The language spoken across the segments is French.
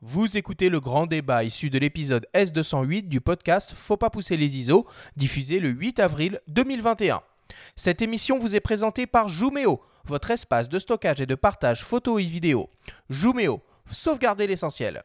Vous écoutez le grand débat issu de l'épisode S208 du podcast Faut pas pousser les ISO, diffusé le 8 avril 2021. Cette émission vous est présentée par Joomeo, votre espace de stockage et de partage photo et vidéo. Joomeo, sauvegardez l'essentiel.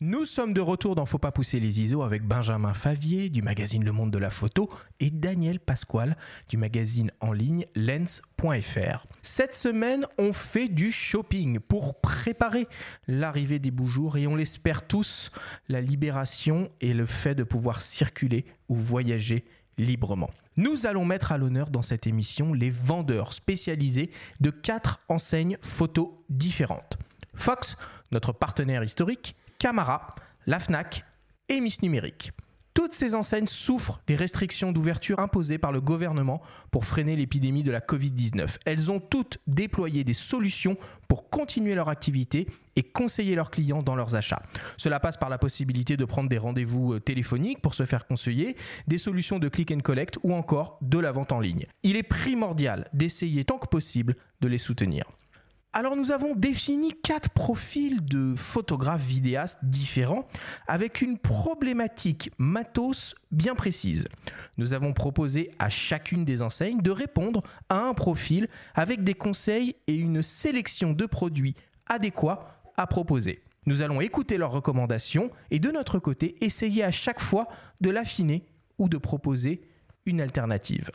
Nous sommes de retour dans Faut pas pousser les ISO avec Benjamin Favier du magazine Le Monde de la Photo et Daniel Pasquale du magazine en ligne lens.fr. Cette semaine, on fait du shopping pour préparer l'arrivée des beaux jours et on l'espère tous, la libération et le fait de pouvoir circuler ou voyager librement. Nous allons mettre à l'honneur dans cette émission les vendeurs spécialisés de quatre enseignes photos différentes. Fox, notre partenaire historique, Camara, la FNAC et Miss Numérique. Toutes ces enseignes souffrent des restrictions d'ouverture imposées par le gouvernement pour freiner l'épidémie de la Covid-19. Elles ont toutes déployé des solutions pour continuer leur activité et conseiller leurs clients dans leurs achats. Cela passe par la possibilité de prendre des rendez-vous euh, téléphoniques pour se faire conseiller, des solutions de click and collect ou encore de la vente en ligne. Il est primordial d'essayer tant que possible de les soutenir. Alors nous avons défini quatre profils de photographes vidéastes différents avec une problématique matos bien précise. Nous avons proposé à chacune des enseignes de répondre à un profil avec des conseils et une sélection de produits adéquats à proposer. Nous allons écouter leurs recommandations et de notre côté essayer à chaque fois de l'affiner ou de proposer une alternative.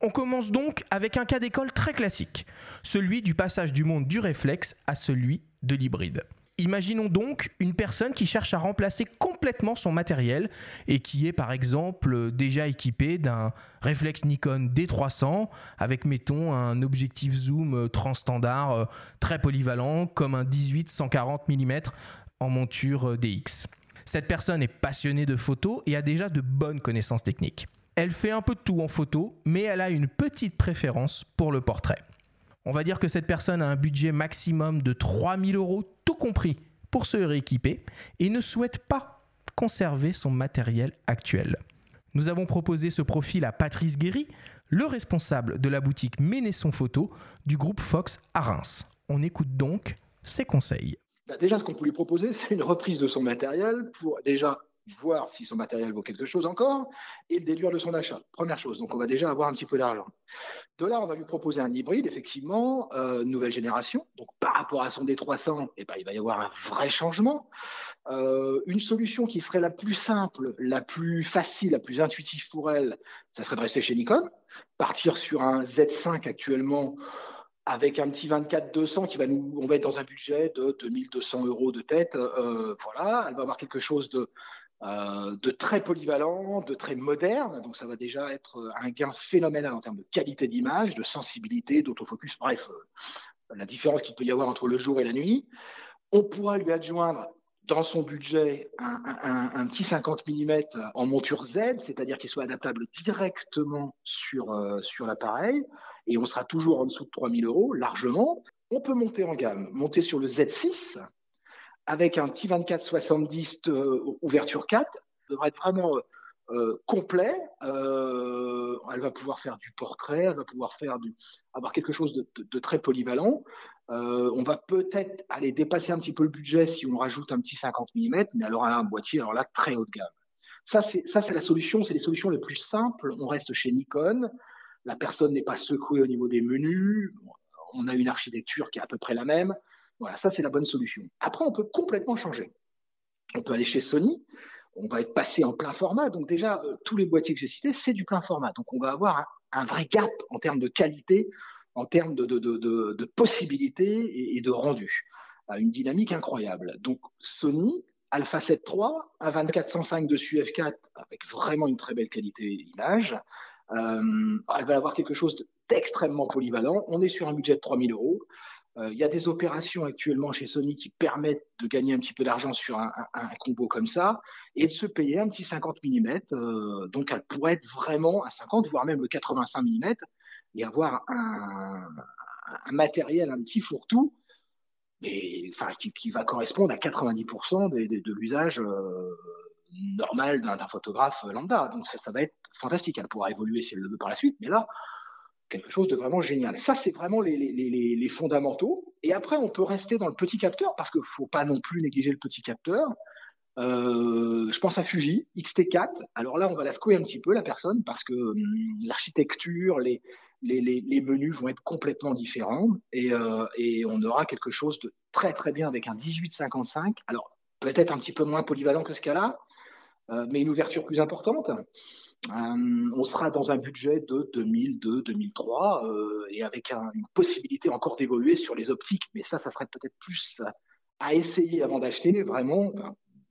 On commence donc avec un cas d'école très classique, celui du passage du monde du réflexe à celui de l'hybride. Imaginons donc une personne qui cherche à remplacer complètement son matériel et qui est par exemple déjà équipé d'un réflexe Nikon D300 avec mettons un objectif zoom transstandard euh, très polyvalent comme un 18-140 mm en monture euh, DX. Cette personne est passionnée de photos et a déjà de bonnes connaissances techniques. Elle fait un peu de tout en photo, mais elle a une petite préférence pour le portrait. On va dire que cette personne a un budget maximum de 3000 euros, tout compris, pour se rééquiper, et ne souhaite pas conserver son matériel actuel. Nous avons proposé ce profil à Patrice Guéry, le responsable de la boutique Ménesson Photo du groupe Fox à Reims. On écoute donc ses conseils. Bah, déjà, ce qu'on peut lui proposer, c'est une reprise de son matériel pour déjà voir si son matériel vaut quelque chose encore et le déduire de son achat. Première chose, donc on va déjà avoir un petit peu d'argent. De là, on va lui proposer un hybride, effectivement, euh, nouvelle génération. Donc par rapport à son D300, eh ben, il va y avoir un vrai changement. Euh, une solution qui serait la plus simple, la plus facile, la plus intuitive pour elle, ça serait de rester chez Nikon, partir sur un Z5 actuellement avec un petit 24-200 qui va nous, on va être dans un budget de 2200 euros de tête. Euh, voilà, elle va avoir quelque chose de euh, de très polyvalent, de très moderne. Donc ça va déjà être euh, un gain phénoménal en termes de qualité d'image, de sensibilité, d'autofocus, bref, euh, la différence qu'il peut y avoir entre le jour et la nuit. On pourra lui adjoindre dans son budget un, petit 50 mm en monture Z, c'est-à-dire qu'il soit adaptable directement sur, sur l'appareil, et on sera toujours en dessous de 3000 euros, largement. On peut monter en gamme, monter sur le Z6, avec un petit 24-70 euh, ouverture 4, devrait être vraiment euh, euh, complet. elle va pouvoir faire du portrait, elle va pouvoir faire du, avoir quelque chose de, très polyvalent. on va peut-être aller dépasser un petit peu le budget si on rajoute un petit 50 mm, mais aura un boîtier alors là très haut de gamme. Ça ça c'est la solution, c'est les solutions les plus simples. On reste chez Nikon. La personne n'est pas secouée au niveau des menus. On a une architecture qui est à peu près la même. Voilà, ça c'est la bonne solution. Après, on peut complètement changer. On peut aller chez Sony, on va être passé en plein format. Donc déjà, euh, tous les boîtiers que j'ai cités, c'est du plein format. Donc on va avoir un, vrai gap en termes de qualité, en termes de, possibilités et, de rendu. Une dynamique incroyable. Donc Sony, Alpha 7 III, un 2405 dessus f4 avec vraiment une très belle qualité d'image. Euh, elle va avoir quelque chose d'extrêmement polyvalent. On est sur un budget de 3000 euros. Euh, il y a des opérations actuellement chez Sony qui permettent de gagner un petit peu d'argent sur un, combo comme ça et de se payer un petit 50 mm. Euh, donc, elle pourrait être vraiment à 50, voire même le 85 mm et avoir un, matériel, un petit fourre-tout, qui, va correspondre à 90% de l'usage euh, normal d'un photographe lambda. Donc, ça, ça, va être fantastique. Elle pourra évoluer si elle le veut par la suite, mais là, quelque chose de vraiment génial. Ça, c'est vraiment les, fondamentaux. Et après, on peut rester dans le petit capteur parce qu'il ne faut pas non plus négliger le petit capteur. Euh, je pense à Fuji, XT4. Alors là, on va la secouer un petit peu, la personne, parce que hum, l'architecture, les, les, les, menus vont être complètement différents et, euh, et, on aura quelque chose de très très bien avec un 1855. Alors peut-être un petit peu moins polyvalent que ce cas-là, euh, mais une ouverture plus importante. Euh, on sera dans un budget de 2002-2003 euh, et avec une possibilité encore d'évoluer sur les optiques. Mais ça, ça serait peut-être plus à essayer avant d'acheter, vraiment.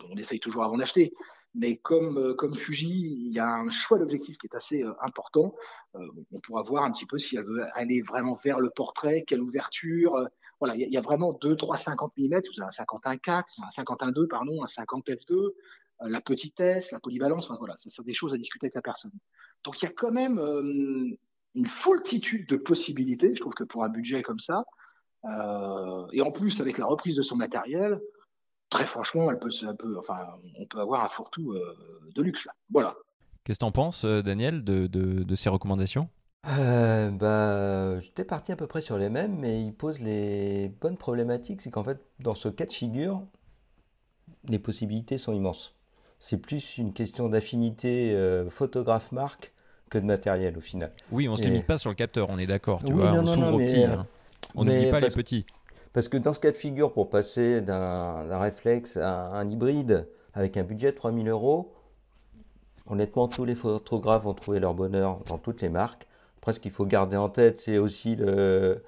on essaye toujours avant d'acheter. Mais comme, comme Fuji, il y a un choix d'objectif qui est assez important. on pourra voir un petit peu si elle veut aller vraiment vers le portrait, quelle ouverture. voilà, il y, a vraiment 2, 3, 50 mm. Vous avez un 51.4, un 51.2, pardon, un 50 f2, euh, la petitesse, la polyvalence, voilà, ça sont des choses à discuter avec la personne. Donc il y a quand même euh, une foultitude de possibilités, je trouve que pour un budget comme ça, euh, et en plus avec la reprise de son matériel, très franchement, elle peut, enfin, on peut avoir un fourre-tout de luxe. Voilà. Qu'est-ce que tu en penses, Daniel, de, ces recommandations? Bah, J'étais parti à peu près sur les mêmes, mais il pose les bonnes problématiques. C'est qu'en fait, dans ce cas de figure, les possibilités sont immenses c'est plus une question d'affinité euh, photographe-marque que de matériel au final. Oui, on ne se limite pas sur le capteur, on est d'accord. Tu vois, on s'ouvre aux petits. Hein. On n'oublie pas les petits. Parce que dans ce cas de figure, pour passer d'un réflexe à un hybride avec un budget de 3000 euros, honnêtement, tous les photographes vont trouver leur bonheur dans toutes les marques. Après, ce qu'il faut garder en tête, c'est aussi le,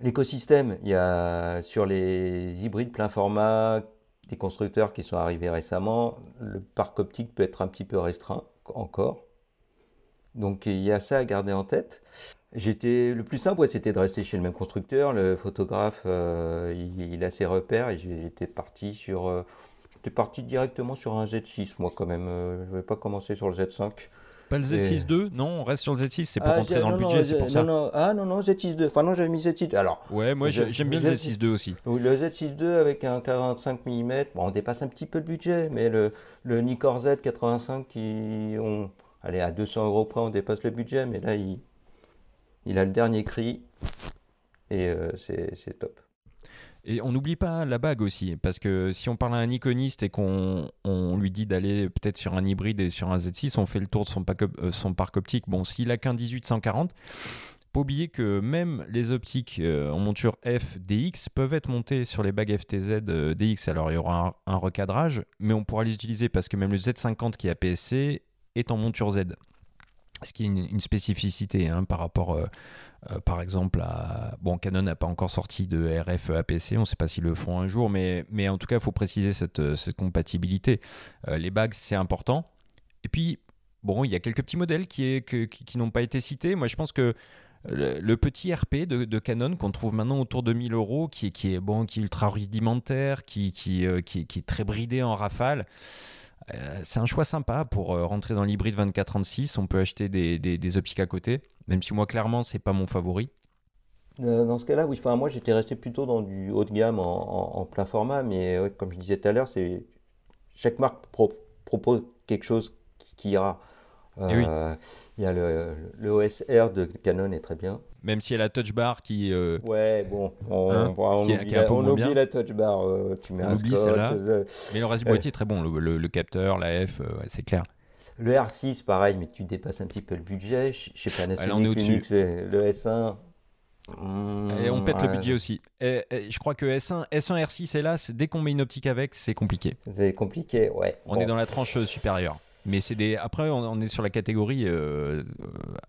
l'écosystème. Il y a sur les hybrides plein format constructeurs qui sont arrivés récemment, le parc optique peut être un petit peu restreint encore. Donc il y a ça à garder en tête. J'étais le plus simple, c'était de rester chez le même constructeur. Le photographe, euh, il, a ses repères et j'étais parti sur, euh, j'étais parti directement sur un Z6 moi quand même. Euh, je vais pas commencer sur le Z5. Pas le Z6 II Non, on reste sur le Z6, c'est pour ah, rentrer dans le budget, c'est pour ça. Non, ah non, non, Z6 II. Enfin non, j'avais mis Z6 Alors. Ouais, moi j'aime bien le Z6 II aussi. Le Z6 II avec un 45 mm, bon, on dépasse un petit peu le budget, mais le, le Nikkor Z 85 qui. On, allez, à 200 euros près, on dépasse le budget, mais là, il, il a le dernier cri et euh, c'est top. Et on n'oublie pas la bague aussi, parce que si on parle à un iconiste et qu'on on lui dit d'aller peut-être sur un hybride et sur un Z6, on fait le tour de son, euh, parc optique. Bon, s'il a qu'un 1840, pas oublier que même les optiques euh, en monture F DX peuvent être montées sur les bagues FTZ euh, DX. Alors il y aura un, recadrage, mais on pourra les utiliser parce que même le Z50 qui est APS-C est en monture Z. Ce qui est une, spécificité hein, par rapport euh, par exemple, bon, Canon n'a pas encore sorti de RF APC, on ne sait pas s'ils le font un jour, mais, mais en tout cas, il faut préciser cette, compatibilité. Euh, les bagues, c'est important. Et puis, bon, il y a quelques petits modèles qui, qui, n'ont pas été cités. Moi, je pense que le, petit RP de, Canon qu'on trouve maintenant autour de 1000 euros, qui est, qui est, bon, qui est ultra rudimentaire, qui, qui, euh, qui, est très bridé en rafale, c'est un choix sympa pour rentrer dans l'hybride 24-36. On peut acheter des, des, à côté. Même si moi, clairement, c'est pas mon favori. Euh, dans ce cas-là, oui. Enfin, moi, j'étais resté plutôt dans du haut de gamme en, plein format, mais comme je disais tout à l'heure, c'est chaque marque propose quelque chose qui, ira. Euh, il y a le, le, OSR de Canon est très bien. Même si elle a la touch bar qui. Euh, ouais, bon, on, hein, oublie, la touch bar. tu mets un scotch, Mais le reste du boîtier est très bon. Le, capteur, la F, c'est clair. Le R6, pareil, mais tu dépasses un petit peu le budget. Je sais pas, National Linux, le S1. et on pète le budget aussi. Et, je crois que S1, S1 R6, hélas, dès qu'on met une optique avec, c'est compliqué. C'est compliqué, ouais. On est dans la tranche euh, supérieure. Mais c'est des. Après, on, est sur la catégorie euh,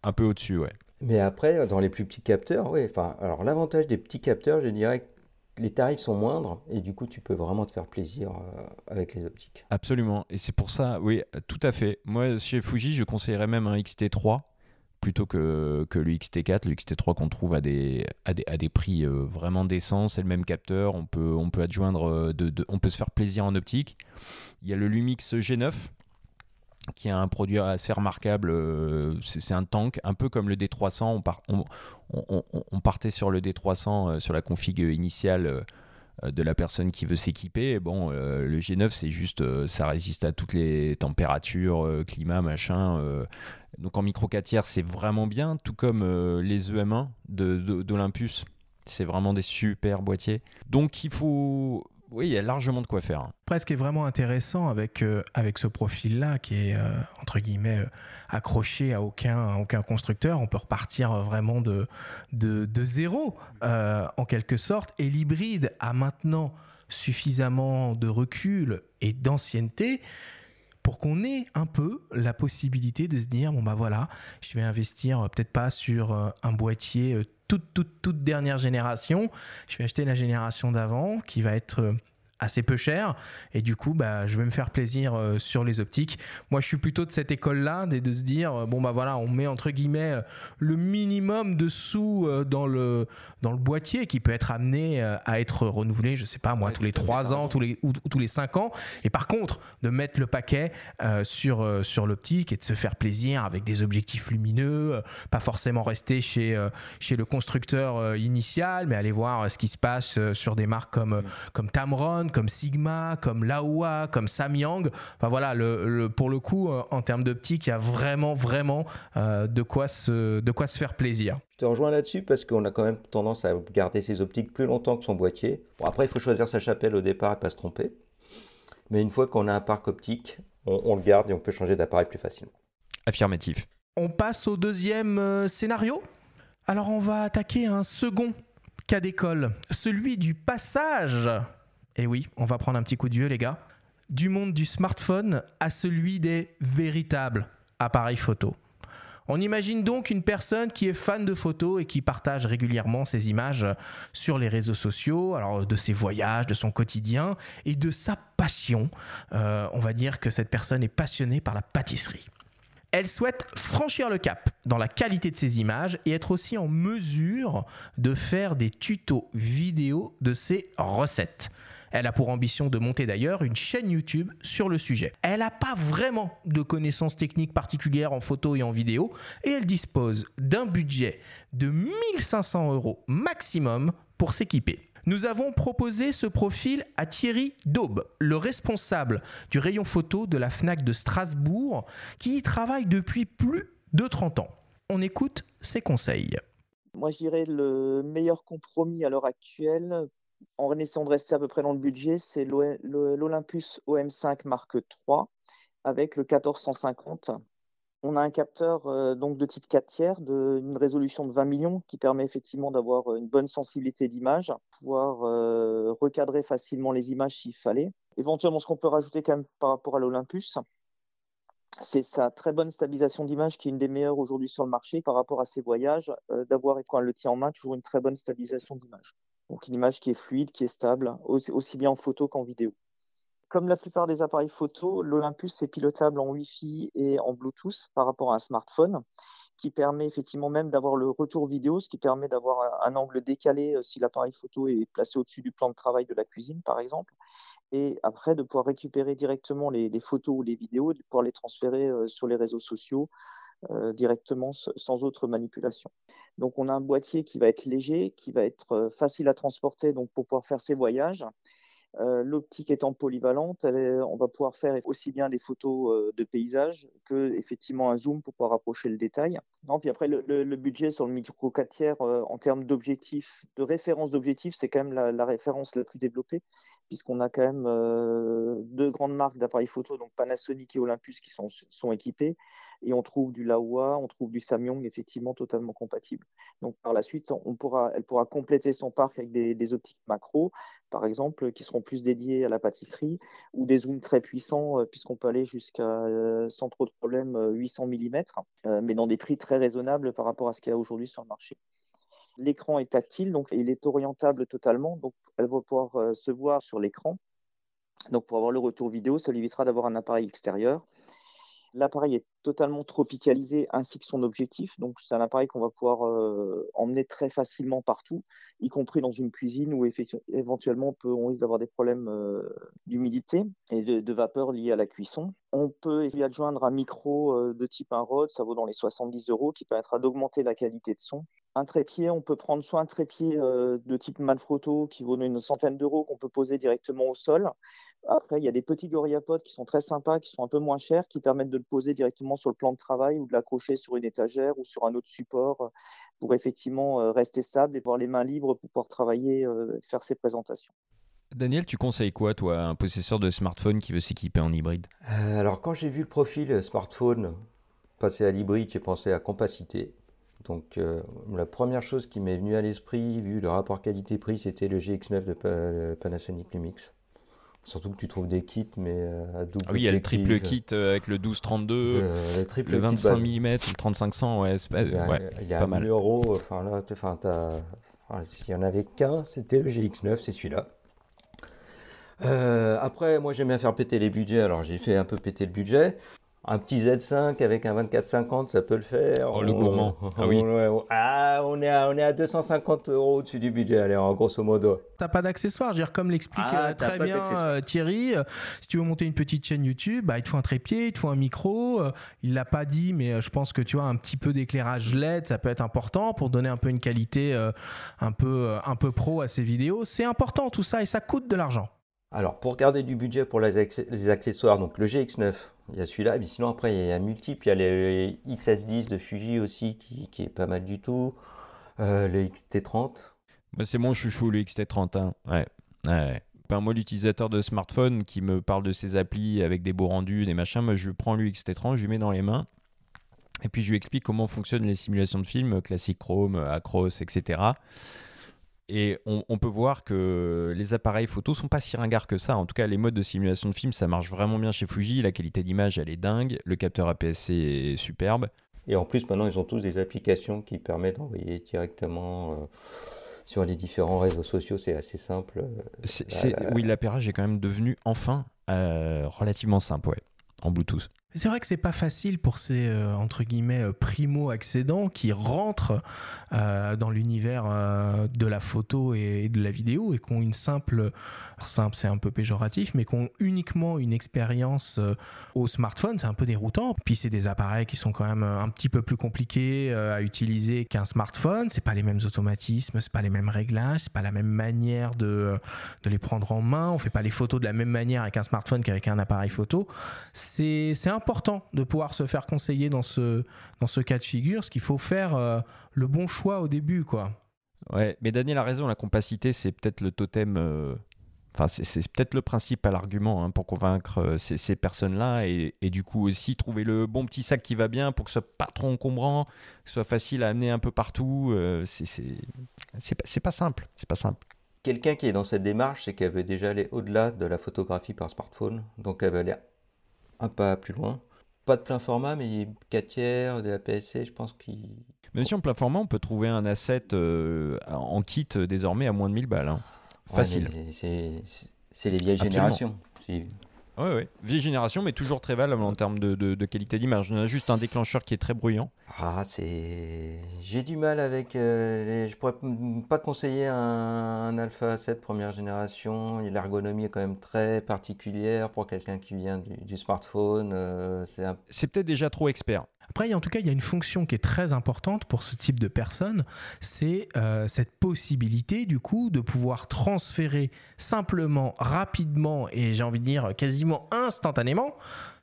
un peu au-dessus, ouais. Mais après, dans les plus petits capteurs, ouais. Enfin, alors l'avantage des petits capteurs, je dirais les tarifs sont moindres et du coup tu peux vraiment te faire plaisir euh, avec les optiques. Absolument. Et c'est pour ça, oui, tout à fait. Moi, chez Fuji, je conseillerais même un XT3 plutôt que, que le XT4. Le XT3 qu'on trouve à des, à des, à des prix euh, vraiment décents. C'est le même capteur. On peut, on peut adjoindre, euh, de, on peut se faire plaisir en optique. Il y a le Lumix G9 qui est un produit assez remarquable. Euh, c'est un tank, un peu comme le D300. On, partait sur le D300, euh, sur la config initiale de la personne qui veut s'équiper. Bon, le G9, c'est juste, ça résiste à toutes les températures, climat, machin. donc en micro 4 tiers, c'est vraiment bien, tout comme les EM1 d'Olympus. C'est vraiment des super boîtiers. Donc il faut oui, il y a largement de quoi faire. Presque est vraiment intéressant avec, euh, avec ce profil-là qui est, euh, entre guillemets, euh, accroché à aucun, aucun constructeur. On peut repartir vraiment de, de, de zéro, en quelque sorte. Et l'hybride a maintenant suffisamment de recul et d'ancienneté pour qu'on ait un peu la possibilité de se dire, bon bah voilà, je vais investir peut-être pas sur un boîtier toute, toute, toute dernière génération. Je vais acheter la génération d'avant qui va être euh, assez peu cher. Et du coup bah, je vais me faire plaisir euh, sur les optiques. Moi je suis plutôt de cette école là de, se dire euh, bon bah voilà on met entre guillemets euh, le minimum de sous dans le dans le boîtier qui peut être amené à être renouvelé je sais pas moi tous les 3 ans tous les ou, tous les 5 ans. Et par contre de mettre le paquet sur sur l'optique et de se faire plaisir avec des objectifs lumineux pas forcément rester chez chez le constructeur initial mais aller voir ce qui se passe sur des marques comme mm. comme Tamron comme Sigma, comme Laowa, comme Samyang. Enfin voilà, le, pour le coup, euh, en termes d'optique, il y a vraiment, vraiment euh, de, quoi se, de quoi se faire plaisir. Je te rejoins là-dessus parce qu'on a quand même tendance à garder ses optiques plus longtemps que son boîtier. Bon, après, il faut choisir sa chapelle au départ et pas se tromper. Mais une fois qu'on a un parc optique, on, le garde et on peut changer d'appareil plus facilement. Affirmatif. On passe au deuxième euh, scénario. Alors on va attaquer un second cas d'école, celui du passage et oui, on va prendre un petit coup de vieux, les gars. Du monde du smartphone à celui des véritables appareils photo. On imagine donc une personne qui est fan de photos et qui partage régulièrement ses images sur les réseaux sociaux, alors de ses voyages, de son quotidien et de sa passion. Euh, on va dire que cette personne est passionnée par la pâtisserie. Elle souhaite franchir le cap dans la qualité de ses images et être aussi en mesure de faire des tutos vidéo de ses recettes. Elle a pour ambition de monter d'ailleurs une chaîne YouTube sur le sujet. Elle n'a pas vraiment de connaissances techniques particulières en photo et en vidéo et elle dispose d'un budget de 1500 euros maximum pour s'équiper. Nous avons proposé ce profil à Thierry Daube, le responsable du rayon photo de la FNAC de Strasbourg, qui y travaille depuis plus de 30 ans. On écoute ses conseils. Moi, je dirais le meilleur compromis à l'heure actuelle en essayant de rester à peu près dans le budget, c'est l'Olympus OM5 Mark III avec le 1450. On a un capteur euh, donc de type 4 tiers d'une résolution de 20 millions qui permet effectivement d'avoir une bonne sensibilité d'image, pouvoir euh, recadrer facilement les images s'il fallait. Éventuellement, ce qu'on peut rajouter quand par rapport à l'Olympus, c'est sa très bonne stabilisation d'image qui est une des meilleures aujourd'hui sur le marché par rapport à ses voyages, euh, d'avoir quand elle le tient en main toujours une très bonne stabilisation d'image. Donc une image qui est fluide, qui est stable, aussi bien en photo qu'en vidéo. Comme la plupart des appareils photo, l'Olympus est pilotable en Wi-Fi et en Bluetooth par rapport à un smartphone, qui permet effectivement même d'avoir le retour vidéo, ce qui permet d'avoir un angle décalé euh, si l'appareil photo est placé au-dessus du plan de travail de la cuisine, par exemple. Et après, de pouvoir récupérer directement les, les photos ou les vidéos, de pouvoir les transférer euh, sur les réseaux sociaux directement sans autre manipulation. Donc on a un boîtier qui va être léger, qui va être euh, facile à transporter donc pour pouvoir faire ses voyages. Euh, l'optique étant polyvalente, on va pouvoir faire aussi bien des photos de paysage que effectivement un zoom pour pouvoir approcher le détail. Non, puis après le, budget sur le micro 4 tiers en termes d'objectifs, de référence d'objectifs, c'est quand même la, référence la plus développée puisqu'on a quand même deux grandes marques d'appareils photo, donc Panasonic et Olympus, qui sont, sont équipés et on trouve du Laowa, on trouve du Samyang effectivement totalement compatible. Donc par la suite, elle pourra compléter son parc avec des, optiques macro, par exemple, qui seront plus dédiées à la pâtisserie, ou des zooms très puissants, euh, puisqu'on peut aller jusqu'à, euh, sans trop de problème, 800 mm, euh, mais dans des prix très raisonnables par rapport à ce qu'il y a aujourd'hui sur le marché. L'écran est tactile, donc il est orientable totalement, donc elle va pouvoir se voir sur l'écran. Donc pour avoir le retour vidéo, ça lui évitera d'avoir un appareil extérieur. L'appareil est totalement tropicalisé ainsi que son objectif. Donc, c'est un appareil qu'on va pouvoir euh, emmener très facilement partout, y compris dans une cuisine où éventuellement on, peut, on risque d'avoir des problèmes euh, d'humidité et de, vapeur liés à la cuisson. On peut y adjoindre un micro euh, de type un Rode, ça vaut dans les 70 euros, qui permettra d'augmenter la qualité de son. Un trépied, on peut prendre soit un trépied euh, de type Manfrotto qui vaut une centaine d'euros qu'on peut poser directement au sol. Après, il y a des petits GorillaPod qui sont très sympas, qui sont un peu moins chers, qui permettent de le poser directement sur le plan de travail ou de l'accrocher sur une étagère ou sur un autre support pour effectivement rester stable et avoir les mains libres pour pouvoir travailler, faire ses présentations. Daniel, tu conseilles quoi, toi, un possesseur de smartphone qui veut s'équiper en hybride? Euh, Alors, quand j'ai vu le profil smartphone passer à l'hybride, j'ai pensé à compacité. Donc, euh, la première chose qui m'est venue à l'esprit, vu le rapport qualité-prix, c'était le GX9 de Panasonic Lumix. Surtout que tu trouves des kits, mais euh, à double. Ah oui, il y a le triple kit avec le 1232, le, triple le 25 mm, le 3500, ouais, il y a, ouais, il y a pas mal. euros, enfin là, enfin, s'il y en avait qu'un, c'était le GX9, c'est celui-là. Euh, après, moi j'aime bien faire péter les budgets, alors j'ai fait un peu péter le budget. Un petit Z5 avec un 2450, ça peut le faire. Oh, le gourmand. ah oui. Ah, on est à, on est à 250 euros au-dessus du budget, allez, en grosso modo. T'as pas d'accessoires, dire, comme l'explique ah, euh, très bien euh, Thierry, si tu veux monter une petite chaîne YouTube, bah, il te faut un trépied, il te faut un micro. il l'a pas dit, mais je pense que tu vois, un petit peu d'éclairage LED, ça peut être important pour donner un peu une qualité un, peu, un peu pro à ces vidéos. C'est important tout ça et ça coûte de l'argent. Alors, pour garder du budget pour les, accessoires, donc le GX9, il y a celui-là, mais sinon après il y a un multiple, il y a les XS10 de Fuji aussi qui, est pas mal du tout, euh, le XT30. c'est mon chouchou le XT30, hein. ouais. ouais. moi, l'utilisateur de smartphone qui me parle de ses applis avec des beaux rendus, des machins, moi je prends le XT30, je lui mets dans les mains, et puis je lui explique comment fonctionnent les simulations de films, classique Chrome, Acros, etc. Et on, peut voir que les appareils photo sont pas si ringards que ça. En tout cas, les modes de simulation de film, ça marche vraiment bien chez Fuji. La qualité d'image, elle est dingue. Le capteur APS-C est superbe. Et en plus, maintenant, ils ont tous des applications qui permettent d'envoyer directement euh, sur les différents réseaux sociaux. C'est assez simple. Oui, l'appareil est quand même devenu enfin euh, relativement simple, ouais, en Bluetooth. C'est vrai que c'est pas facile pour ces euh, entre guillemets euh, primo accédants qui rentrent euh, dans l'univers de la photo et, de la vidéo et qui ont une simple simple c'est un peu péjoratif mais qui ont uniquement une expérience au smartphone. C'est un peu déroutant. Puis c'est des appareils qui sont quand même un petit peu plus compliqués à utiliser qu'un smartphone. C'est pas les mêmes automatismes c'est pas les mêmes réglages c'est pas la même manière de de les prendre en main. On fait pas les photos de la même manière avec un smartphone qu'avec un appareil photo. C'est c'est important de pouvoir se faire conseiller dans ce, dans ce cas de figure, ce qu'il faut faire euh, le bon choix au début, quoi. Ouais, mais Daniel a raison, la compacité, c'est peut-être le totem. Euh, enfin, c'est peut-être le principal argument hein, pour convaincre euh, ces, personnes-là et, du coup aussi trouver le bon petit sac qui va bien pour que ce soit pas trop encombrant, que ce soit facile à amener un peu partout. c'est pas, pas simple. C'est pas simple. Quelqu'un qui est dans cette démarche, c'est qu'elle veut déjà aller au-delà de la photographie par smartphone. Donc elle veut aller un pas plus loin. Pas de plein format, mais 4 tiers, de la PSC, je pense qu'il. Même si en plein format, on peut trouver un asset euh, en kit euh, désormais à moins de 1000 balles. Hein. Facile. c'est les vieilles générations. Oui, oui. Vieille génération, mais toujours très valable en termes de, de, qualité d'image. On a juste un déclencheur qui est très bruyant. Ah, c'est. J'ai du mal avec. Euh, je pourrais pas conseiller un, Alpha 7 première génération. L'ergonomie est quand même très particulière pour quelqu'un qui vient du, smartphone. Euh, c'est peut-être déjà trop expert. Après, en tout cas, il y a une fonction qui est très importante pour ce type de personnes, c'est euh, cette possibilité du coup de pouvoir transférer simplement, rapidement et j'ai envie de dire quasiment instantanément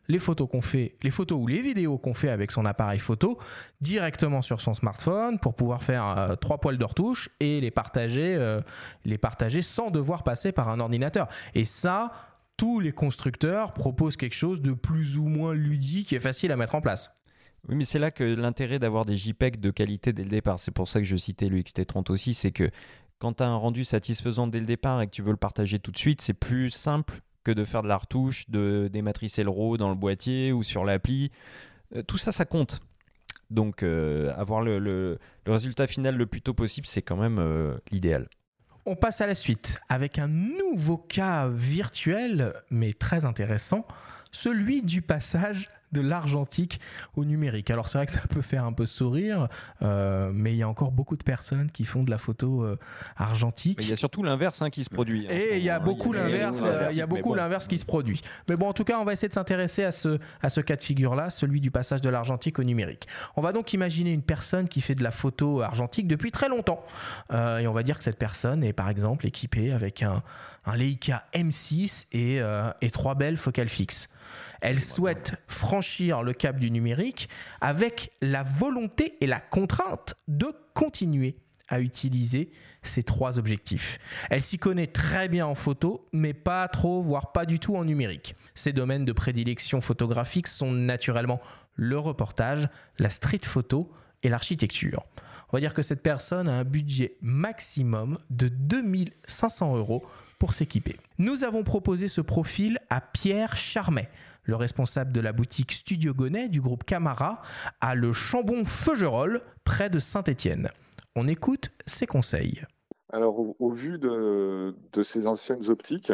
les photos qu'on fait, les photos ou les vidéos qu'on fait avec son appareil photo directement sur son smartphone pour pouvoir faire euh, trois poils de retouche et les partager, euh, les partager sans devoir passer par un ordinateur. Et ça, tous les constructeurs proposent quelque chose de plus ou moins ludique et facile à mettre en place. Oui, mais c'est là que l'intérêt d'avoir des JPEG de qualité dès le départ, c'est pour ça que je citais le XT30 aussi, c'est que quand tu as un rendu satisfaisant dès le départ et que tu veux le partager tout de suite, c'est plus simple de faire de la retouche, de dématricer le RAW dans le boîtier ou sur l'appli. Euh, tout ça, ça compte. Donc, euh, avoir le, résultat final le plus tôt possible, c'est quand même euh, l'idéal. On passe à la suite avec un nouveau cas virtuel, mais très intéressant, celui du passage de l'argentique au numérique. Alors c'est vrai que ça peut faire un peu sourire, euh, mais il y a encore beaucoup de personnes qui font de la photo euh, argentique. Mais il y a surtout l'inverse hein, qui se produit. ce Et il y a hein. beaucoup l'inverse, euh, il y a mais beaucoup bon. l'inverse qui se produit. Mais bon, en tout cas, on va essayer de s'intéresser à ce, à ce cas de figure-là, celui du passage de l'argentique au numérique. On va donc imaginer une personne qui fait de la photo argentique depuis très longtemps. Euh, et on va dire que cette personne est par exemple équipée avec un, un Leica M6 et, euh, et trois belles focales fixes. Elle souhaite franchir le cap du numérique avec la volonté et la contrainte de continuer à utiliser ces trois objectifs. Elle s'y connaît très bien en photo, mais pas trop, voire pas du tout en numérique. Ses domaines de prédilection photographique sont naturellement le reportage, la street photo et l'architecture. On va dire que cette personne a un budget maximum de 2500 euros pour s'équiper. Nous avons proposé ce profil à Pierre Charmet, le responsable de la boutique Studio Gonnet du groupe Camara, à Le Chambon-Feugerolles, près de Saint-Étienne. On écoute ses conseils. Alors, au, vu de, ces anciennes optiques,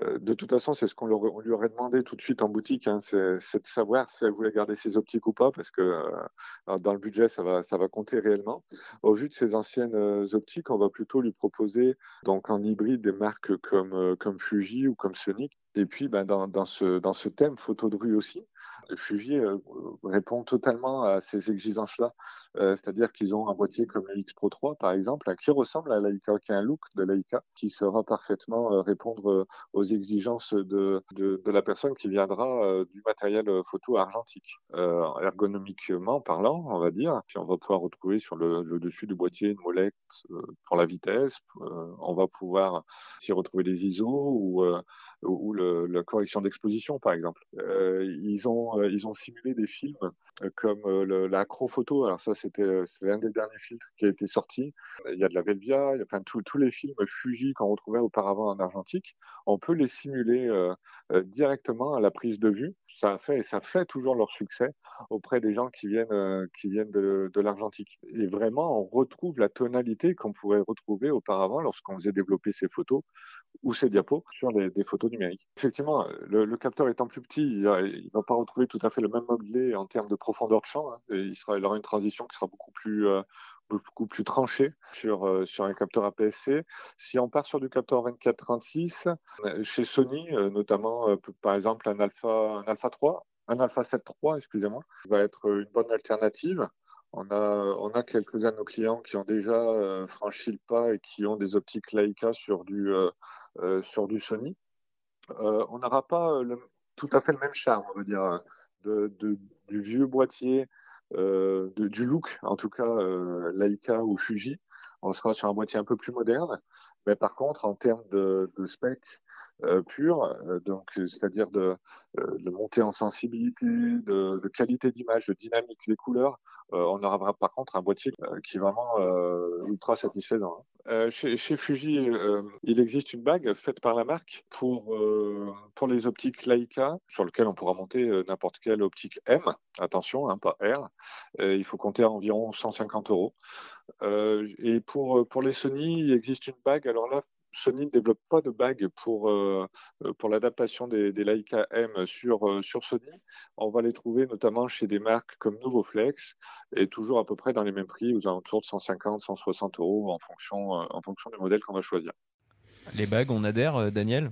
euh, de toute façon, c'est ce qu'on lui aurait demandé tout de suite en boutique, hein, c'est de savoir si elle voulait garder ses optiques ou pas, parce que euh, dans le budget, ça va, ça va compter réellement. Au vu de ces anciennes euh, optiques, on va plutôt lui proposer donc en hybride des marques comme, Fuji ou comme Sonic. Et puis, dans, dans, ce, dans ce thème photo de rue aussi, Fuji euh, répond totalement à ces exigences-là. Euh, C'est-à-dire qu'ils ont un boîtier comme le X Pro 3, par exemple, qui ressemble à Leica, qui a un look de Leica, qui saura parfaitement euh, répondre aux exigences de, de, la personne qui viendra du matériel photo argentique. Ergonomiquement parlant, on va dire, puis on va pouvoir retrouver sur le, dessus du boîtier une molette pour la vitesse. On va pouvoir s'y retrouver des ISO ou, ou la correction d'exposition, par exemple. Ils, ont, euh, ils ont simulé des films euh, comme euh, le- la. Alors ça, c'était l'un des derniers filtres qui a été sorti. Il y a de la Velvia, enfin, tous les films Fuji qu'on retrouvait auparavant en argentique. On peut les simuler directement à la prise de vue. Ça fait toujours leur succès auprès des gens qui viennent, qui viennent de, de l'argentique. Et vraiment, on retrouve la tonalité qu'on pourrait retrouver auparavant lorsqu'on faisait développer ces photos ou ces diapos sur les, des photos numériques. Effectivement, le, capteur étant plus petit, il ne va pas retrouver tout à fait le même modelé en termes de profondeur de champ. hein. Il, sera, aura une transition qui sera beaucoup plus, euh, beaucoup plus tranchée sur, euh, sur un capteur APS-C. Si on part sur du capteur 24-36, euh, chez Sony, euh, notamment par exemple un Alpha, un Alpha 3, un Alpha 7 III, excusez-moi, va être une bonne alternative. On a, on a quelques-uns de nos clients qui ont déjà euh, franchi le pas et qui ont des optiques Leica sur du, euh, euh, sur du Sony. On n'aura pas tout à fait le même charme, on va dire, de- du vieux boîtier, euh, du look, en tout cas euh, Leica ou Fuji. On sera sur un boîtier un peu plus moderne, mais par contre, en termes de, de spec euh, pur, euh, donc c'est-à-dire de, euh, de montée en sensibilité, de, de qualité d'image, de dynamique des couleurs, euh, on aura par contre un boîtier qui est vraiment ultra satisfaisant. Euh, chez, Fuji, euh, il existe une bague faite par la marque pour, euh, les optiques Leica, sur lequel on pourra monter n'importe quelle optique M. Attention, hein, pas R. Il faut compter environ 150 euros. Et pour, pour les Sony, il existe une bague. Alors là, Sony ne développe pas de bague pour, euh, pour l'adaptation des, des Leica M sur, euh, sur Sony. On va les trouver notamment chez des marques comme Novoflex et toujours à peu près dans les mêmes prix, aux alentours de 150, 160 euros en fonction, euh, en fonction du modèle qu'on va choisir. Les bagues, on adhère, euh, Daniel?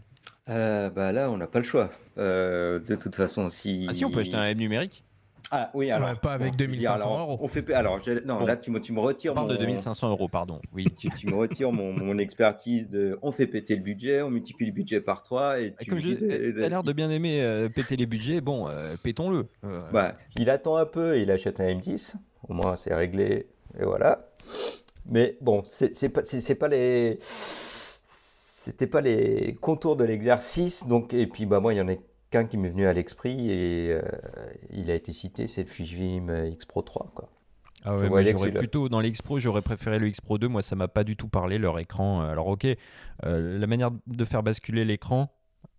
Euh, bah là, on n'a pas le choix. Euh, de toute façon, si. Ah si, on peut acheter un M numérique Ah oui, alors. Ouais, pas avec 2500 alors, euros. On fait, alors, je- non, Bon. là, tu me, tu me retires On parle mon, de 2500 euros, pardon. Oui. tu, tu me retires mon, mon expertise de. On fait péter le budget, on multiplie le budget par 3 et Et tu Comme me je, dis de- t'as l'air de bien aimer euh, péter les budgets, bon, euh, pétons-le. Euh, Bah, il attend un peu et il achète un M10. Au moins, c'est réglé. Et voilà. Mais bon, c'est c'est pas, c'est c'est pas les. C'était pas les contours de l'exercice. Donc, et puis, bah, moi, il y en a qu'un qui m'est venu à l'esprit et euh, il a été cité, c'est le Fujifilm X Pro 3. Quoi. Ah ouais, mais j'aurais plutôt dans l'X Pro, j'aurais préféré le X Pro 2. Moi, ça m'a pas du tout parlé leur écran. Euh, Alors ok, euh, la manière de faire basculer l'écran,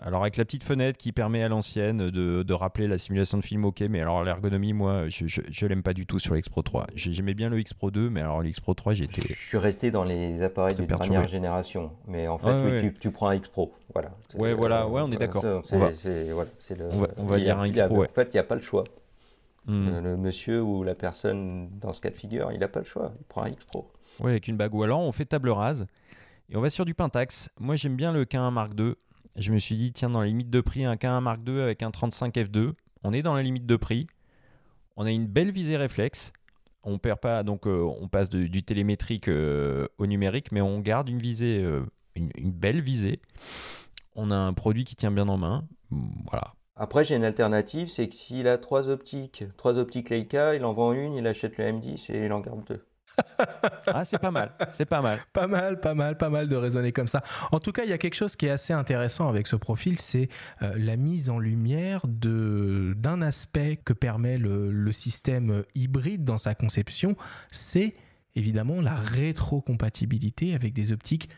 Alors avec la petite fenêtre qui permet à l'ancienne de, de rappeler la simulation de film, ok, mais alors l'ergonomie, moi, je, je, je l'aime pas du tout sur l'X Pro 3. J'ai- J'aimais bien le X Pro 2, mais alors l'X Pro 3, j'étais... Je suis resté dans les appareils de perturbé. dernière génération. Mais en fait, Ouais, oui, ouais. Tu, tu prends un X Pro. Voilà. Ouais, voilà, ouais, on est d'accord. On va- voilà, le. on va- on va il y a- dire un X a- Pro, ouais. En fait, il n'y a pas le choix. Hmm. Le, le monsieur ou la personne dans ce cas de figure, il n'a pas le choix. Il prend un X Pro. Ouais, avec une bague. Ou alors on fait table rase et on va sur du Pentax. Moi j'aime bien le K1 Mark II. Je me suis dit, tiens, dans la limite de prix, un K1 Mark II avec un 35 F2. On est dans la limite de prix. On a une belle visée réflexe. On perd pas, donc euh, on passe du télémétrique euh, au numérique, mais on garde une visée, euh, une, une belle visée. On a un produit qui tient bien en main. Voilà. Après, j'ai une alternative c'est que s'il a trois optiques, trois optiques Leica, il en vend une, il achète le M10 et il en garde deux. Ah, c'est pas mal. C'est pas mal. Pas mal, pas mal, pas mal de raisonner comme ça. En tout cas, il y a quelque chose qui est assez intéressant avec ce profil, c'est euh, la mise en lumière d'un aspect que permet le, le système hybride dans sa conception, c'est évidemment la rétrocompatibilité avec des optiques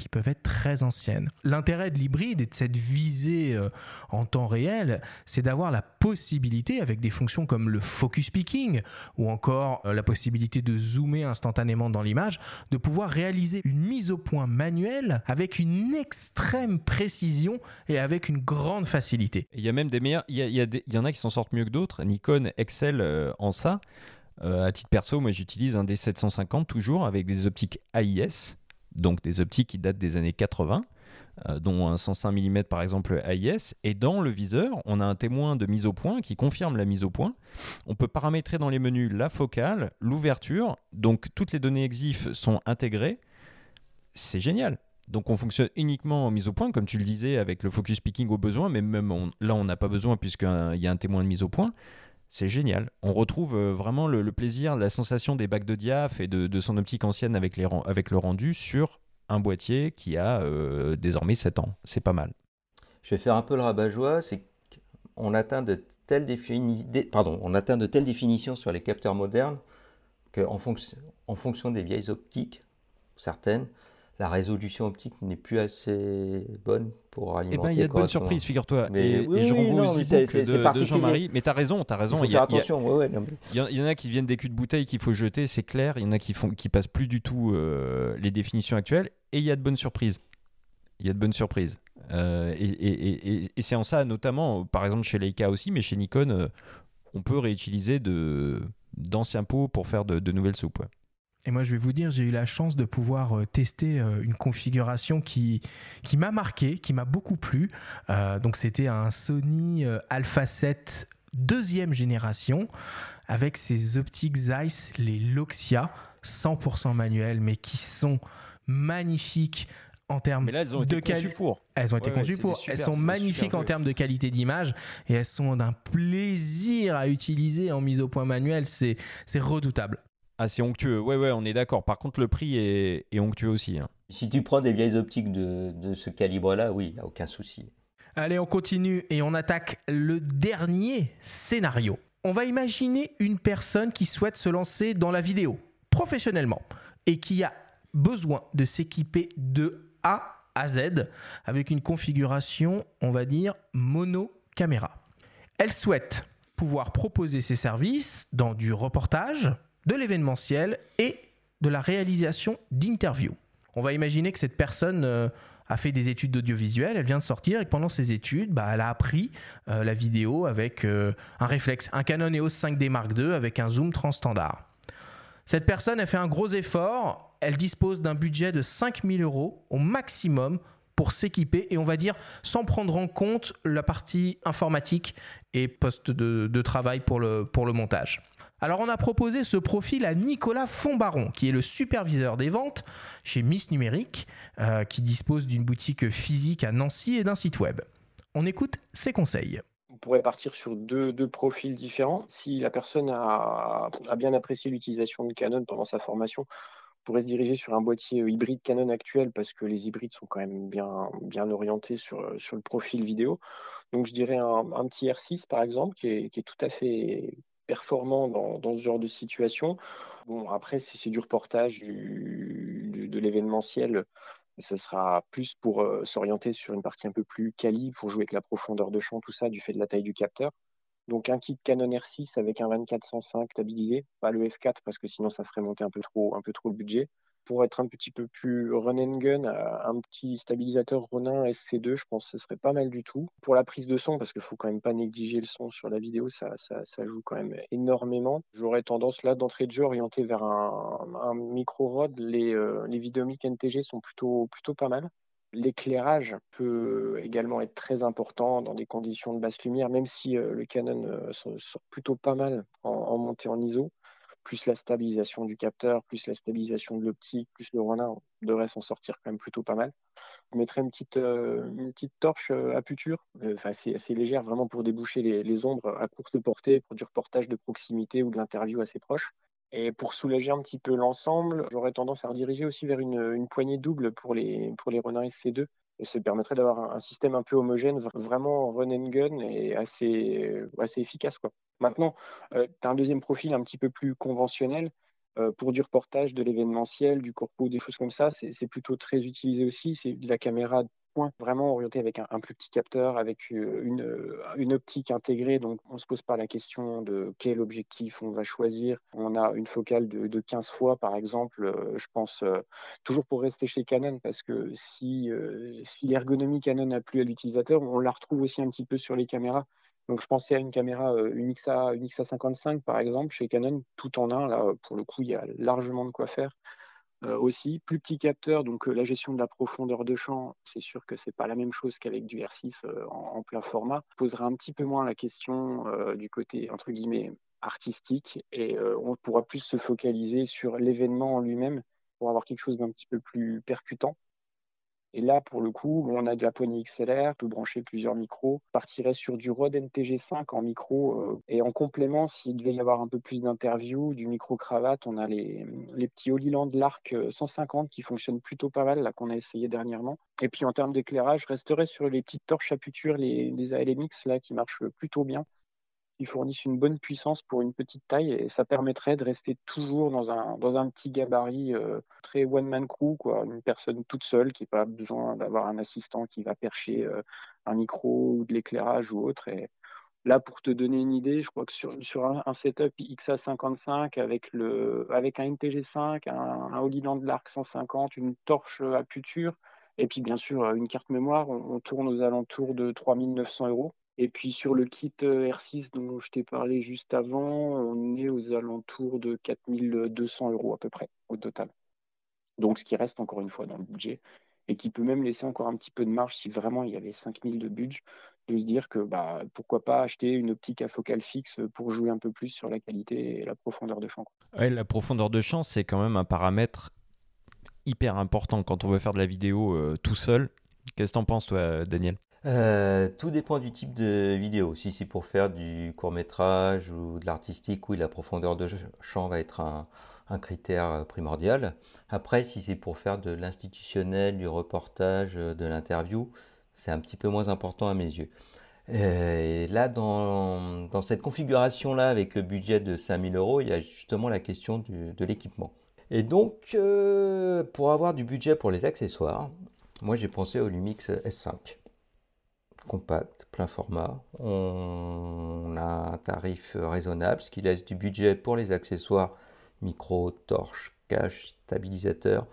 qui peuvent être très anciennes. L'intérêt de l'hybride et de cette visée euh, en temps réel, c'est d'avoir la possibilité, avec des fonctions comme le focus picking ou encore euh, la possibilité de zoomer instantanément dans l'image, de pouvoir réaliser une mise au point manuelle avec une extrême précision et avec une grande facilité. Il y a même des meilleurs. Il y, a- des- il y en a qui s'en sortent mieux que d'autres. Nikon excelle euh, en ça. À titre perso, moi j'utilise un D750 toujours avec des optiques AIS, donc des optiques qui datent des années 80, euh, dont un 105 mm par exemple AIS. Et dans le viseur, on a un témoin de mise au point qui confirme la mise au point. On peut paramétrer dans les menus la focale, l'ouverture, donc toutes les données EXIF sont intégrées. C'est génial. Donc on fonctionne uniquement en mise au point, comme tu le disais, avec le focus picking au besoin, mais même là on n'a pas besoin puisqu'il y a un témoin de mise au point. C'est génial. On retrouve euh, vraiment le, plaisir, la sensation des bacs de diaph et de, son optique ancienne avec, le rendu sur un boîtier qui a euh, désormais 7 ans. C'est pas mal. Je vais faire un peu le rabat-joie, on atteint de telles définitions sur les capteurs modernes qu'en en fonction des vieilles optiques, certaines, la résolution optique n'est plus assez bonne pour Eh alimenter ben, il y a de bonnes surprises, figure-toi. Mais Et, oui, et je renvoie non, aux e-books de. Jean-Marie. Mais t'as raison, t'as raison. Il y, a- faire il y a- attention, ouais, ouais, non, mais- il y en- il y en a qui viennent des culs de bouteille qu'il faut jeter, c'est clair. Il y en a qui font, qui passent plus du tout euh, les définitions actuelles. Et il y a de bonnes surprises. Il y a de bonnes surprises. Euh, et et- et- et- et c'est en ça, notamment, par exemple chez Leica aussi, mais chez Nikon, euh, on peut réutiliser de d'anciens pots pour faire de, de nouvelles soupes. ouais. Et moi, je vais vous dire, j'ai eu la chance de pouvoir euh, tester euh, une configuration qui, qui m'a marqué, qui m'a beaucoup plu. Euh, donc, c'était un Sony Alpha 7 deuxième génération avec ses optiques Zeiss, les Loxia, 100% manuels, mais qui sont magnifiques en termes Mais là, elles ont de été conçues pour. Elles ont été Ouais, conçues pour. super- elles sont magnifiques en termes de qualité d'image et elles sont d'un plaisir à utiliser en mise au point manuel. C'est redoutable. Ah, c'est onctueux. Ouais, ouais, on est d'accord. Par contre, le prix est, est onctueux aussi. hein. Si tu prends des vieilles optiques de, de ce calibre-là, oui, il n'y a aucun souci. Allez, on continue et on attaque le dernier scénario. On va imaginer une personne qui souhaite se lancer dans la vidéo professionnellement et qui a besoin de s'équiper de A à Z avec une configuration, on va dire, mono caméra. Elle souhaite pouvoir proposer ses services dans du reportage, de l'événementiel et de la réalisation d'interviews. On va imaginer que cette personne euh, a fait des études d'audiovisuel, elle vient de sortir et pendant ses études, bah, elle a appris euh, la vidéo avec euh, un réflexe, un Canon EOS 5D Mark II avec un zoom transstandard. Cette personne a fait un gros effort, elle dispose d'un budget de 5000 euros au maximum pour s'équiper et on va dire sans prendre en compte la partie informatique et poste de, de travail pour le, pour le montage. Alors on a proposé ce profil à Nicolas Fonbaron, qui est le superviseur des ventes chez Miss Numérique, euh, qui dispose d'une boutique physique à Nancy et d'un site web. On écoute ses conseils. On pourrait partir sur deux, profils différents. Si la personne a, bien apprécié l'utilisation de Canon pendant sa formation, on pourrait se diriger sur un boîtier hybride Canon actuel parce que les hybrides sont quand même bien, orientés sur, sur le profil vidéo. Donc je dirais un, un petit R6 par exemple qui est tout à fait performant dans, dans, ce genre de situation. Bon, après, c'est du reportage, du, de l'événementiel. Ce sera plus pour s'orienter sur une partie un peu plus quali, pour jouer avec la profondeur de champ, tout ça, du fait de la taille du capteur. Donc un kit Canon R6 avec un 2405 stabilisé, pas le F4 parce que sinon ça ferait monter un peu trop, un peu trop le budget. Pour être un petit peu plus run and gun, euh, un petit stabilisateur Ronin SC2, je pense que ce serait pas mal du tout. Pour la prise de son, parce qu'il faut quand même pas négliger le son sur la vidéo, ça, ça, joue quand même énormément. J'aurais tendance là d'entrée de jeu orienté vers un, micro rod. Les, euh, les Videomic NTG sont plutôt, pas mal. L'éclairage peut également être très important dans des conditions de basse lumière, même si euh, le Canon euh, sort plutôt pas mal en, montée en ISO, plus la stabilisation du capteur, plus la stabilisation de l'optique, plus le Ronin devrait s'en sortir quand même plutôt pas mal. Je mettrais une petite, euh, torche à puture, enfin, assez, légère, vraiment pour déboucher les, ombres à courte portée, pour du reportage de proximité ou de l'interview assez proche. Et pour soulager un petit peu l'ensemble, j'aurais tendance à rediriger aussi vers une, poignée double pour les, pour les Ronin SC2. Et ça permettrait d'avoir un, système un peu homogène, vraiment run and gun et assez, assez efficace. Quoi. Maintenant, euh, tu as un deuxième profil un petit peu plus conventionnel. Euh, pour du reportage, de l'événementiel, du corpo, des choses comme ça, c'est plutôt très utilisé aussi. C'est de la caméra point, vraiment orienté avec un, plus petit capteur, avec euh, une, euh, une, optique intégrée. Donc, on ne se pose pas la question de quel objectif on va choisir. On a une focale de, de 15 fois, par exemple, euh, je pense, toujours pour rester chez Canon, parce que si, si l'ergonomie Canon n'a plus à l'utilisateur, on la retrouve aussi un petit peu sur les caméras. Donc, je pensais à une caméra, une, XA, une XA55, par exemple, chez Canon, tout en un. Là, pour le coup, il y a largement de quoi faire. Euh, aussi. Plus petit capteur, donc euh, la gestion de la profondeur de champ, c'est sûr que c'est pas la même chose qu'avec du R6 euh, en, plein format. Posera un petit peu moins la question du côté entre guillemets artistique et on pourra plus se focaliser sur l'événement en lui-même pour avoir quelque chose d'un petit peu plus percutant. Et là, pour le coup, on a de la poignée XLR, peut brancher plusieurs micros. On partirait sur du Rode NTG5 en micro. Euh, et en complément, s'il devait y avoir un peu plus d'interviews, du micro-cravate, on a les, les petits Holyland Lark 150 qui fonctionnent plutôt pas mal, là, qu'on a essayé dernièrement. Et puis en termes d'éclairage, je resterai sur les petites torches à puture, les, les ALMX, là, qui marchent plutôt bien ils fournissent une bonne puissance pour une petite taille et ça permettrait de rester toujours dans un, dans un petit gabarit euh, très one-man crew, quoi, une personne toute seule qui n'a pas besoin d'avoir un assistant qui va percher euh, un micro ou de l'éclairage ou autre. Et là, pour te donner une idée, je crois que sur, un, setup XA55 avec, le, avec un NTG5, un, un Holyland Lark 150, une torche à puture, et puis bien sûr une carte mémoire, on, on tourne aux alentours de 3900 euros. Et puis sur le kit euh, R6 dont je t'ai parlé juste avant, on est aux alentours de 4200 euros à peu près au total. Donc ce qui reste encore une fois dans le budget et qui peut même laisser encore un petit peu de marge si vraiment il y avait 5000 de budget, de se dire que bah, pourquoi pas acheter une optique à focale fixe pour jouer un peu plus sur la qualité et la profondeur de champ. la profondeur de champ, c'est quand même un paramètre hyper important quand on veut faire de la vidéo euh, tout seul. Qu'est-ce que t'en penses, toi, Daniel? Euh, tout dépend du type de vidéo. Si c'est pour faire du court métrage ou de l'artistique, oui, la profondeur de champ va être un, critère primordial. Après, si c'est pour faire de l'institutionnel, du reportage, de l'interview, c'est un petit peu moins important à mes yeux. Euh, et là, dans, cette configuration-là, avec le budget de 5000 euros, il y a justement la question de l'équipement. Et donc, euh, pour avoir du budget pour les accessoires, moi j'ai pensé au Lumix S5 compact, plein format. On a un tarif raisonnable, ce qui laisse du budget pour les accessoires micro, torche, cache, stabilisateur.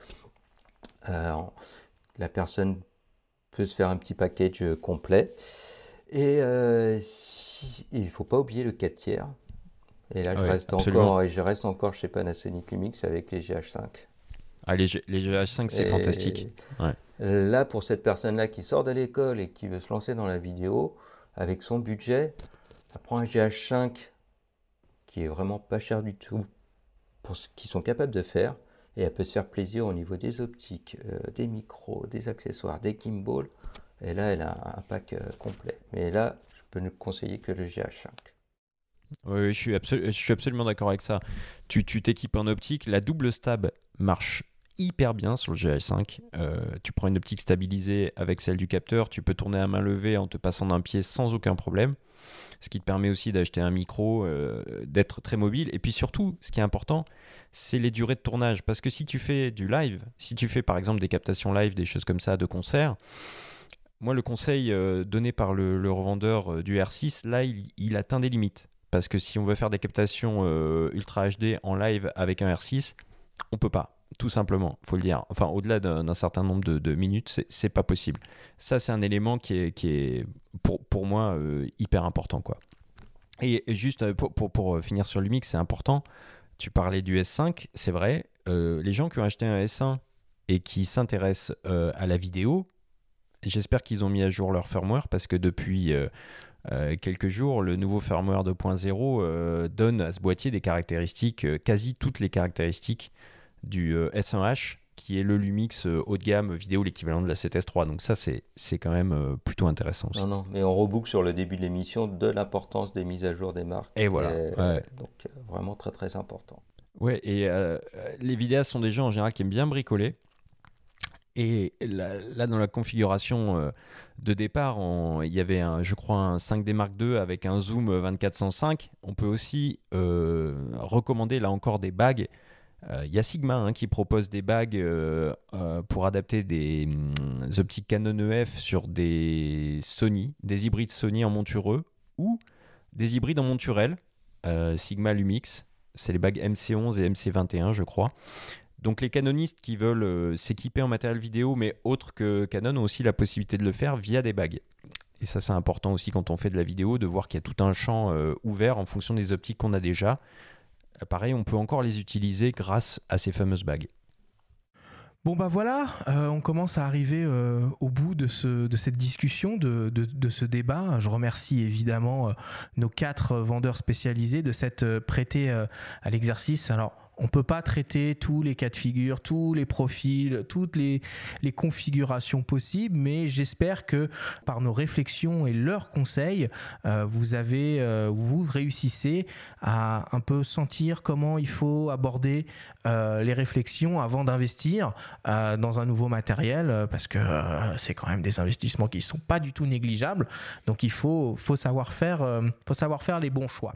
Euh, la personne peut se faire un petit package complet. Et euh, il ne faut pas oublier le 4 tiers. Et là, je, reste encore, et je reste encore chez Panasonic Lumix avec les GH5. Ah, les, GH5, c'est fantastique. Là, pour cette personne-là qui sort de l'école et qui veut se lancer dans la vidéo, avec son budget, elle prend un GH5 qui est vraiment pas cher du tout pour ce qu'ils sont capables de faire. Et elle peut se faire plaisir au niveau des optiques, euh, des micros, des accessoires, des gimbals. Et là, elle a un pack euh, complet. Mais là, je peux ne conseiller que le GH5. Oui, je suis, je suis absolument d'accord avec ça. Tu t'équipes en optique, la double stab marche hyper bien sur le GH5. Euh, tu prends une optique stabilisée avec celle du capteur, tu peux tourner à main levée en te passant d'un pied sans aucun problème. ce qui te permet aussi d'acheter un micro, d'être très mobile. Et puis surtout, ce qui est important, c'est les durées de tournage. Parce que si tu fais du live, si tu fais par exemple des captations live, des choses comme ça, de concerts, moi, le conseil donné par le, revendeur du R6, là, il, atteint des limites. Parce que si on veut faire des captations Ultra HD en live avec un R6, on peut pas tout simplement, faut le dire. Enfin, au-delà d'un certain nombre de, minutes, c'est pas possible. Ça, c'est un élément qui est, qui est pour, pour moi euh, hyper important, quoi. Et juste euh, pour, pour, euh, finir sur l'UMIX, c'est important. Tu parlais du S5, c'est vrai. les gens qui ont acheté un S1 et qui s'intéressent à la vidéo, j'espère qu'ils ont mis à jour leur firmware parce que depuis quelques jours, le nouveau firmware 2.0 donne à ce boîtier des caractéristiques, quasi toutes les caractéristiques du euh, S1H qui est le Lumix euh, haut de gamme vidéo, l'équivalent de la 7S3. Donc ça, c'est, quand même euh, plutôt intéressant aussi. Non, non, mais on reboucle sur le début de l'émission de l'importance des mises à jour des marques. Et voilà. Donc vraiment très très important. Ouais, et les vidéastes sont des gens en général qui aiment bien bricoler. Et là, dans la configuration de départ, il y avait, un, je crois, un 5D Mark II avec un zoom 2405. On peut aussi recommander, là encore, des bagues il euh, y a Sigma hein, qui propose des bagues euh, euh, pour adapter des, mm, optiques Canon EF sur des Sony, des hybrides Sony en montureux ou des hybrides en monturel. Sigma Lumix, c'est les bagues MC11 et MC21, je crois. Donc les canonistes qui veulent s'équiper en matériel vidéo, mais autres que Canon, ont aussi la possibilité de le faire via des bagues. Et ça, c'est important aussi quand on fait de la vidéo, de voir qu'il y a tout un champ ouvert en fonction des optiques qu'on a déjà. Euh, pareil, on peut encore les utiliser grâce à ces fameuses bagues. Bon bah voilà, euh, on commence à arriver euh, au bout de, ce, de cette discussion, de, de, ce débat. Je remercie évidemment nos quatre vendeurs spécialisés de s'être prêtés à l'exercice. Alors on peut pas traiter tous les cas de figure, tous les profils, toutes les, configurations possibles, mais j'espère que par nos réflexions et leurs conseils, euh, vous avez, euh, vous réussissez à un peu sentir comment il faut aborder euh, les réflexions avant d'investir dans un nouveau matériel, parce que c'est quand même des investissements qui ne sont pas du tout négligeables. Donc il faut savoir faire les bons choix.